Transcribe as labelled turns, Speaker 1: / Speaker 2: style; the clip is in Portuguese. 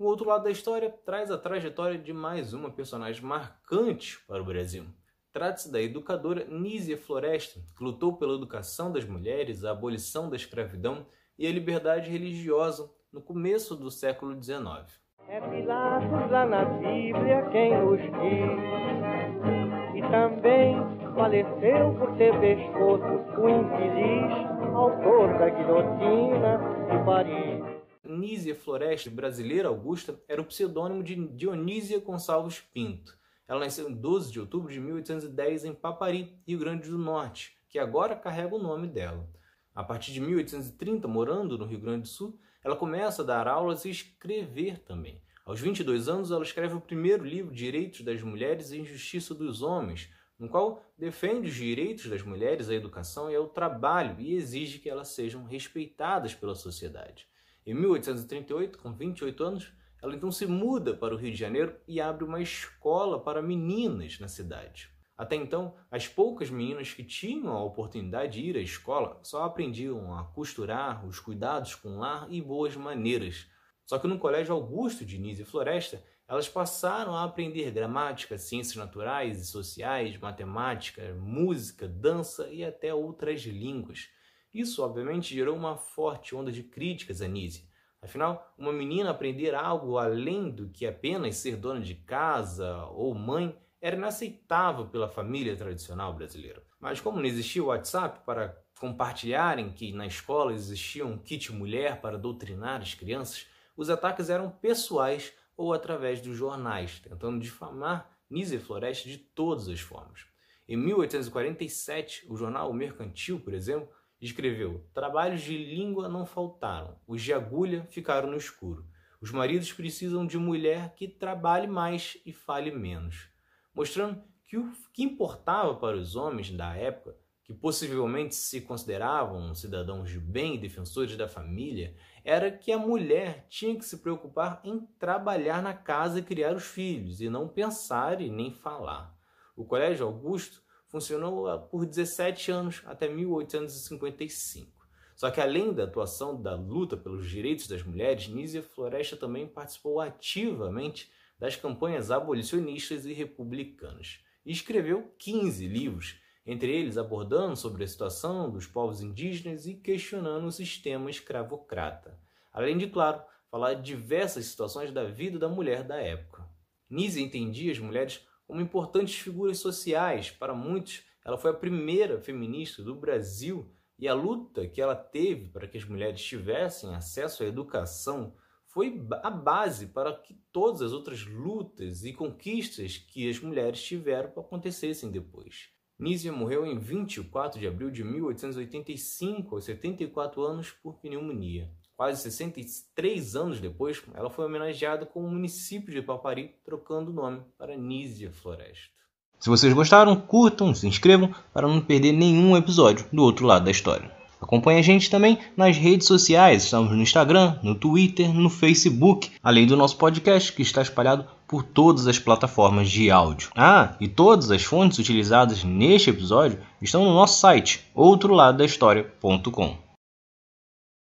Speaker 1: O outro lado da história traz a trajetória de mais uma personagem marcante para o Brasil. Trata-se da educadora Nízia Floresta, que lutou pela educação das mulheres, a abolição da escravidão e a liberdade religiosa no começo do século XIX.
Speaker 2: É Pilatos lá na Bíblia quem nos diz, e também faleceu por ter pescoço o infeliz autor da guilhotina de Paris.
Speaker 1: Nízia Floresta, brasileira Augusta, era o pseudônimo de Dionísia Gonçalves Pinto. Ela nasceu em 12 de outubro de 1810 em Papari, Rio Grande do Norte, que agora carrega o nome dela. A partir de 1830, morando no Rio Grande do Sul, ela começa a dar aulas e escrever também. Aos 22 anos, ela escreve o primeiro livro, Direitos das Mulheres e Injustiça dos Homens, no qual defende os direitos das mulheres à educação e ao trabalho e exige que elas sejam respeitadas pela sociedade. Em 1838, com 28 anos, ela então se muda para o Rio de Janeiro e abre uma escola para meninas na cidade. Até então, as poucas meninas que tinham a oportunidade de ir à escola só aprendiam a costurar, os cuidados com lar e boas maneiras. Só que no Colégio Augusto de Nízia Floresta, elas passaram a aprender gramática, ciências naturais e sociais, matemática, música, dança e até outras línguas. Isso, obviamente, gerou uma forte onda de críticas a Nízia. Afinal, uma menina aprender algo além do que apenas ser dona de casa ou mãe era inaceitável pela família tradicional brasileira. Mas como não existia o WhatsApp para compartilharem que na escola existia um kit mulher para doutrinar as crianças, os ataques eram pessoais ou através dos jornais, tentando difamar Nízia Floresta de todas as formas. Em 1847, o jornal Mercantil, por exemplo, escreveu: Trabalhos de língua não faltaram, os de agulha ficaram no escuro. Os maridos precisam de mulher que trabalhe mais e fale menos mostrando que o que importava para os homens da época, que possivelmente se consideravam cidadãos de bem e defensores da família, era que a mulher tinha que se preocupar em trabalhar na casa e criar os filhos, e não pensar e nem falar. O Colégio Augusto funcionou por 17 anos até 1855. Só que além da atuação da luta pelos direitos das mulheres, Nízia Floresta também participou ativamente das campanhas abolicionistas e republicanas. E escreveu 15 livros, entre eles abordando sobre a situação dos povos indígenas e questionando o sistema escravocrata. Além de, claro, falar de diversas situações da vida da mulher da época. Nise entendia as mulheres como importantes figuras sociais. Para muitos, ela foi a primeira feminista do Brasil e a luta que ela teve para que as mulheres tivessem acesso à educação foi a base para que todas as outras lutas e conquistas que as mulheres tiveram acontecessem depois. Nízia morreu em 24 de abril de 1885, aos 74 anos, por pneumonia. Quase 63 anos depois, ela foi homenageada com o município de Papari, trocando o nome para Nízia Floresta.
Speaker 3: Se vocês gostaram, curtam, se inscrevam para não perder nenhum episódio do outro lado da história. Acompanhe a gente também nas redes sociais, estamos no Instagram, no Twitter, no Facebook, além do nosso podcast que está espalhado por todas as plataformas de áudio. Ah, e todas as fontes utilizadas neste episódio estão no nosso site, outroladodahistoria.com.